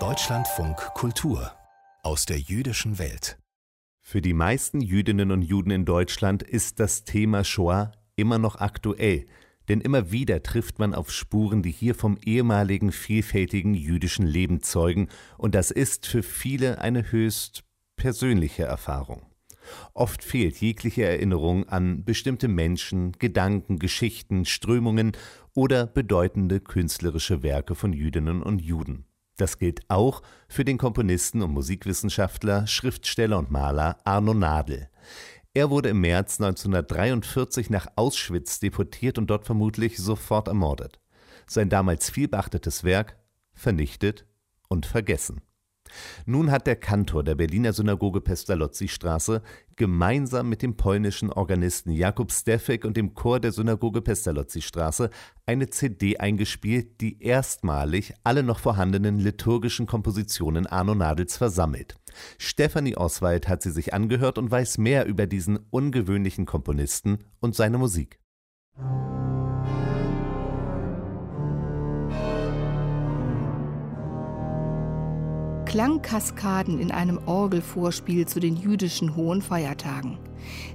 Deutschlandfunk Kultur aus der jüdischen Welt. Für die meisten Jüdinnen und Juden in Deutschland ist das Thema Shoah immer noch aktuell, denn immer wieder trifft man auf Spuren, die hier vom ehemaligen vielfältigen jüdischen Leben zeugen, und das ist für viele eine höchst persönliche Erfahrung. Oft fehlt jegliche Erinnerung an bestimmte Menschen, Gedanken, Geschichten, Strömungen oder bedeutende künstlerische Werke von Jüdinnen und Juden. Das gilt auch für den Komponisten und Musikwissenschaftler, Schriftsteller und Maler Arno Nadel. Er wurde im März 1943 nach Auschwitz deportiert und dort vermutlich sofort ermordet. Sein damals vielbeachtetes Werk vernichtet und vergessen. Nun hat der Kantor der Berliner Synagoge Pestalozzi-Straße gemeinsam mit dem polnischen Organisten Jakub Stefek und dem Chor der Synagoge Pestalozzi-Straße eine CD eingespielt, die erstmalig alle noch vorhandenen liturgischen Kompositionen Arno Nadels versammelt. Stefanie Oswald hat sie sich angehört und weiß mehr über diesen ungewöhnlichen Komponisten und seine Musik. Klangkaskaden in einem Orgelvorspiel zu den jüdischen hohen Feiertagen.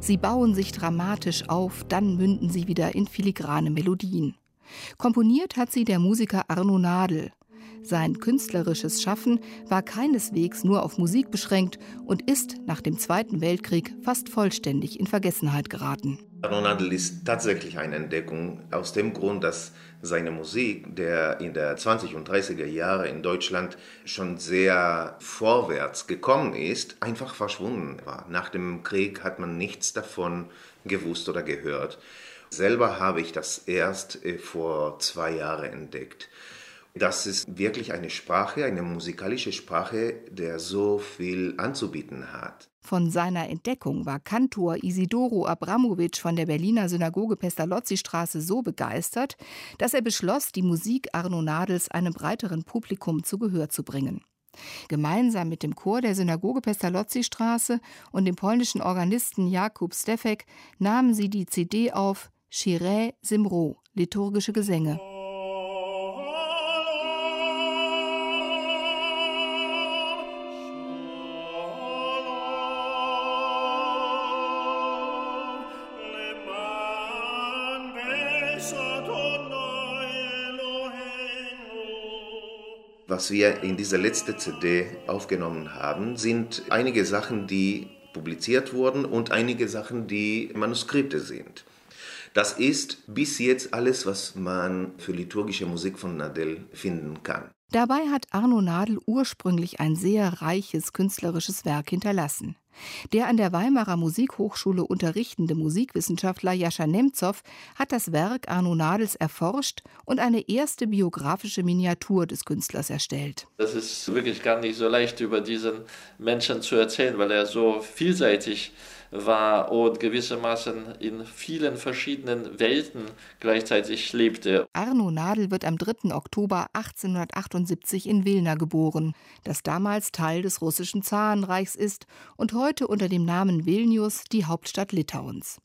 Sie bauen sich dramatisch auf, dann münden sie wieder in filigrane Melodien. Komponiert hat sie der Musiker Arno Nadel. Sein künstlerisches Schaffen war keineswegs nur auf Musik beschränkt und ist nach dem Zweiten Weltkrieg fast vollständig in Vergessenheit geraten. Ronald ist tatsächlich eine Entdeckung aus dem Grund, dass seine Musik, der in der 20 und 30er Jahre in Deutschland schon sehr vorwärts gekommen ist, einfach verschwunden war. Nach dem Krieg hat man nichts davon gewusst oder gehört. Selber habe ich das erst äh, vor zwei Jahren entdeckt. Das ist wirklich eine Sprache, eine musikalische Sprache, der so viel anzubieten hat. Von seiner Entdeckung war Kantor Isidoro Abramowitsch von der Berliner Synagoge Pestalozzi-Straße so begeistert, dass er beschloss, die Musik Arno Nadels einem breiteren Publikum zu Gehör zu bringen. Gemeinsam mit dem Chor der Synagoge Pestalozzi-Straße und dem polnischen Organisten Jakub Stefek nahmen sie die CD auf Shireh Simro, liturgische Gesänge. Was wir in dieser letzten CD aufgenommen haben, sind einige Sachen, die publiziert wurden und einige Sachen, die Manuskripte sind. Das ist bis jetzt alles, was man für liturgische Musik von Nadel finden kann. Dabei hat Arno Nadel ursprünglich ein sehr reiches künstlerisches Werk hinterlassen. Der an der Weimarer Musikhochschule unterrichtende Musikwissenschaftler Jascha Nemzow hat das Werk Arno Nadels erforscht und eine erste biografische Miniatur des Künstlers erstellt. Das ist wirklich gar nicht so leicht über diesen Menschen zu erzählen, weil er so vielseitig ist war und gewissermaßen in vielen verschiedenen Welten gleichzeitig lebte. Arno Nadel wird am 3. Oktober 1878 in Wilna geboren, das damals Teil des russischen Zarenreichs ist und heute unter dem Namen Vilnius die Hauptstadt Litauens.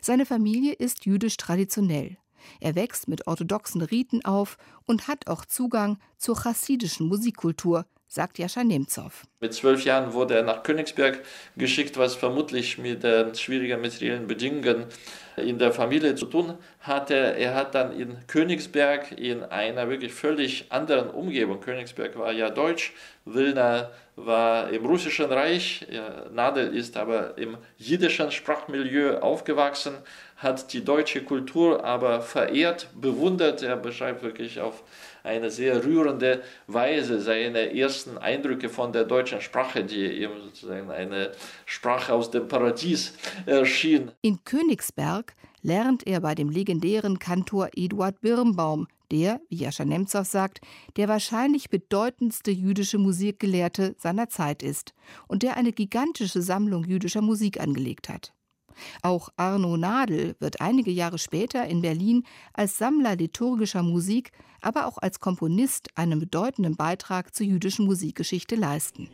Seine Familie ist jüdisch traditionell. Er wächst mit orthodoxen Riten auf und hat auch Zugang zur chassidischen Musikkultur, sagt Jascha Nemzow. Mit zwölf Jahren wurde er nach Königsberg geschickt, was vermutlich mit den schwierigen materiellen Bedingungen in der Familie zu tun hatte. Er hat dann in Königsberg in einer wirklich völlig anderen Umgebung, Königsberg war ja deutsch, Wilna war im russischen Reich, Nadel ist aber im jiddischen Sprachmilieu aufgewachsen, hat die deutsche Kultur aber verehrt, bewundert. Er beschreibt wirklich auf eine sehr rührende Weise seine ersten Eindrücke von der deutschen Sprache, die ihm sozusagen eine Sprache aus dem Paradies erschien. In Königsberg lernt er bei dem legendären Kantor Eduard Birnbaum, der, wie Jascha Nemzow sagt, der wahrscheinlich bedeutendste jüdische Musikgelehrte seiner Zeit ist und der eine gigantische Sammlung jüdischer Musik angelegt hat. Auch Arno Nadel wird einige Jahre später in Berlin als Sammler liturgischer Musik, aber auch als Komponist einen bedeutenden Beitrag zur jüdischen Musikgeschichte leisten.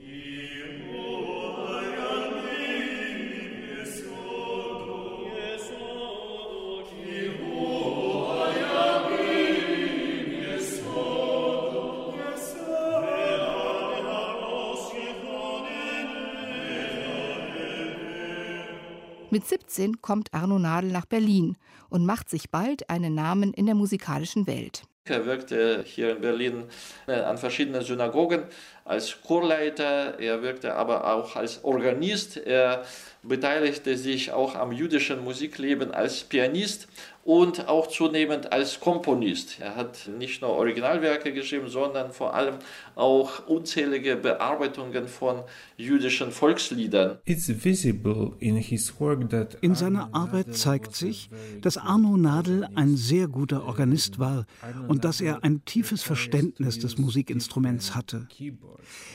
Mit 17 kommt Arno Nadel nach Berlin und macht sich bald einen Namen in der musikalischen Welt. Er wirkte hier in Berlin äh, an verschiedenen Synagogen als Chorleiter, er wirkte aber auch als Organist, er beteiligte sich auch am jüdischen Musikleben als Pianist und auch zunehmend als Komponist. Er hat nicht nur Originalwerke geschrieben, sondern vor allem auch unzählige Bearbeitungen von jüdischen Volksliedern. In seiner Arbeit zeigt sich, dass Arno Nadel ein sehr guter Organist war und dass er ein tiefes Verständnis des Musikinstruments hatte.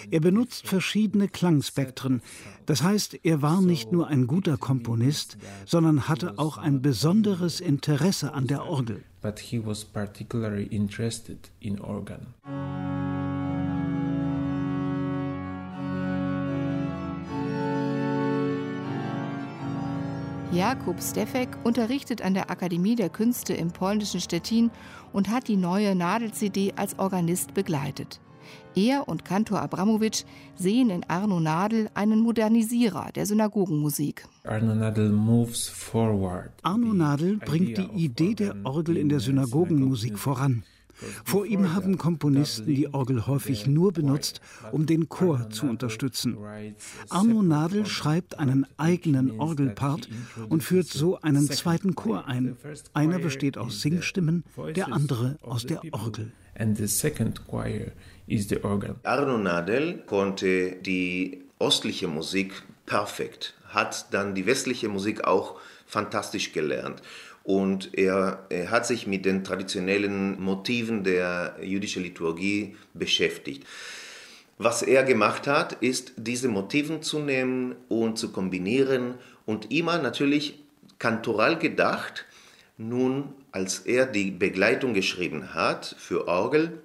Er benutzt verschiedene Klangspektren, das heißt, er war nicht nur ein guter Komponist, sondern hatte auch ein besonderes Interesse an der Orgel. But he was particularly interested in organ. Jakub Stefek unterrichtet an der Akademie der Künste im polnischen Stettin und hat die neue Nadel-CD als Organist begleitet. Er und Kantor Abramowitsch sehen in Arno Nadel einen Modernisierer der Synagogenmusik. Arno Nadel moves forward. Arno Nadel bringt die Idee der Orgel in der Synagogenmusik voran. Vor ihm haben Komponisten die Orgel häufig nur benutzt, um den Chor zu unterstützen. Arno Nadel schreibt einen eigenen Orgelpart und führt so einen zweiten Chor ein. Einer besteht aus Singstimmen, der andere aus der Orgel. And the second choir is the organ. Arno Nadel konnte die östliche Musik perfekt, hat dann die westliche Musik auch fantastisch gelernt. Und er, er hat sich mit den traditionellen Motiven der jüdischen Liturgie beschäftigt. Was er gemacht hat, ist, diese Motiven zu nehmen und zu kombinieren und immer natürlich kantoral gedacht. Nun, als er die Begleitung geschrieben hat für Orgel,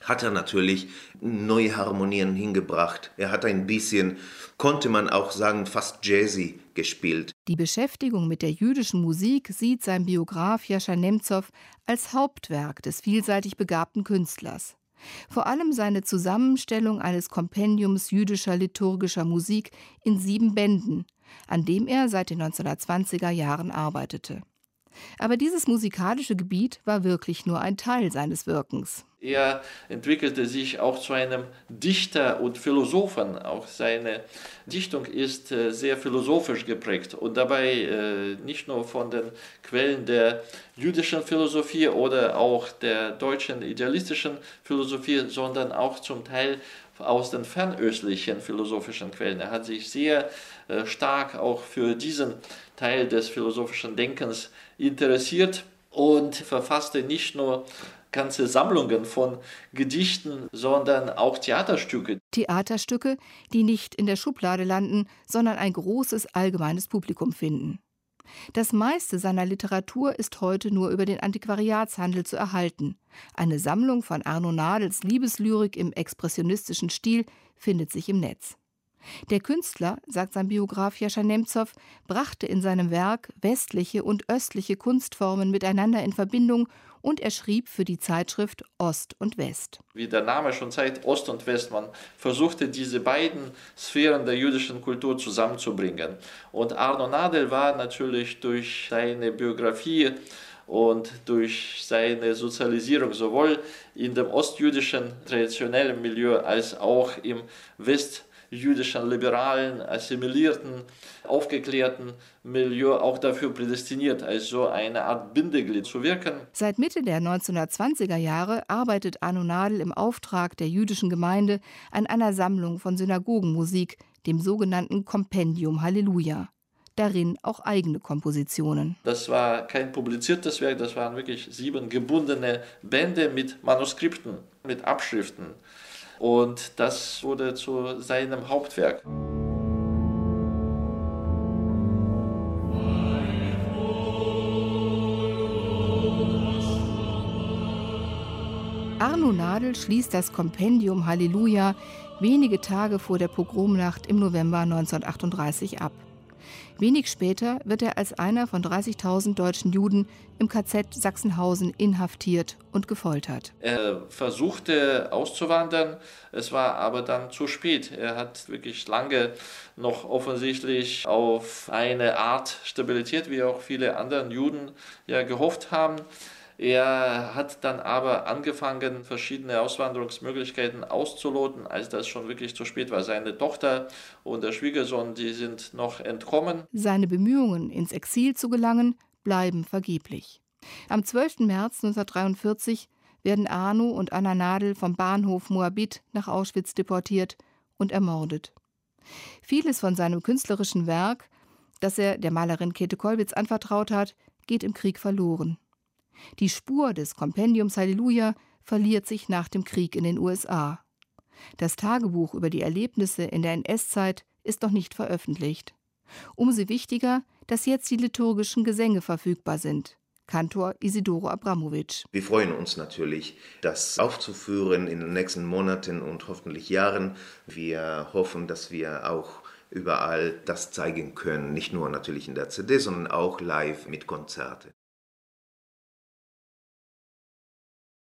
hat er natürlich neue Harmonien hingebracht. Er hat ein bisschen, konnte man auch sagen, fast jazzy gespielt. Die Beschäftigung mit der jüdischen Musik sieht sein Biograf Jascha Nemzow als Hauptwerk des vielseitig begabten Künstlers. Vor allem seine Zusammenstellung eines Kompendiums jüdischer liturgischer Musik in sieben Bänden, an dem er seit den 1920er Jahren arbeitete. Aber dieses musikalische Gebiet war wirklich nur ein Teil seines Wirkens. Er entwickelte sich auch zu einem Dichter und Philosophen. Auch seine Dichtung ist äh, sehr philosophisch geprägt und dabei äh, nicht nur von den Quellen der jüdischen Philosophie oder auch der deutschen idealistischen Philosophie, sondern auch zum Teil aus den fernöstlichen philosophischen Quellen. Er hat sich sehr äh, stark auch für diesen Teil des philosophischen Denkens interessiert und verfasste nicht nur ganze Sammlungen von Gedichten, sondern auch Theaterstücke. Theaterstücke, die nicht in der Schublade landen, sondern ein großes allgemeines Publikum finden. Das meiste seiner Literatur ist heute nur über den Antiquariatshandel zu erhalten. Eine Sammlung von Arno Nadels Liebeslyrik im expressionistischen Stil findet sich im Netz. Der Künstler, sagt sein Biograf Jascha Nemzow, brachte in seinem Werk westliche und östliche Kunstformen miteinander in Verbindung und er schrieb für die Zeitschrift Ost und West. Wie der Name schon zeigt, Ost und West, man versuchte diese beiden Sphären der jüdischen Kultur zusammenzubringen. Und Arno Nadel war natürlich durch seine Biografie und durch seine Sozialisierung sowohl in dem ostjüdischen traditionellen Milieu als auch im West jüdischen, liberalen, assimilierten, aufgeklärten Milieu auch dafür prädestiniert, als so eine Art Bindeglied zu wirken. Seit Mitte der 1920er Jahre arbeitet Arno Nadel im Auftrag der jüdischen Gemeinde an einer Sammlung von Synagogenmusik, dem sogenannten Kompendium Halleluja darin auch eigene Kompositionen. Das war kein publiziertes Werk, das waren wirklich sieben gebundene Bände mit Manuskripten, mit Abschriften. Und das wurde zu seinem Hauptwerk. Arno Nadel schließt das Kompendium Halleluja wenige Tage vor der Pogromnacht im November 1938 ab. Wenig später wird er als einer von 30.000 deutschen Juden im KZ Sachsenhausen inhaftiert und gefoltert. Er versuchte auszuwandern, es war aber dann zu spät. Er hat wirklich lange noch offensichtlich auf eine Art Stabilität, wie auch viele andere Juden ja gehofft haben. Er hat dann aber angefangen, verschiedene Auswanderungsmöglichkeiten auszuloten, als das schon wirklich zu spät war. Seine Tochter und der Schwiegersohn, die sind noch entkommen. Seine Bemühungen, ins Exil zu gelangen, bleiben vergeblich. Am 12. März 1943 werden Arno und Anna Nadel vom Bahnhof Moabit nach Auschwitz deportiert und ermordet. Vieles von seinem künstlerischen Werk, das er der Malerin Käthe Kollwitz anvertraut hat, geht im Krieg verloren. Die Spur des Kompendiums Halleluja verliert sich nach dem Krieg in den USA. Das Tagebuch über die Erlebnisse in der NS-Zeit ist noch nicht veröffentlicht. Umso wichtiger, dass jetzt die liturgischen Gesänge verfügbar sind. Kantor Isidoro Abramowitsch. Wir freuen uns natürlich, das aufzuführen in den nächsten Monaten und hoffentlich Jahren. Wir hoffen, dass wir auch überall das zeigen können, nicht nur natürlich in der CD, sondern auch live mit Konzerten.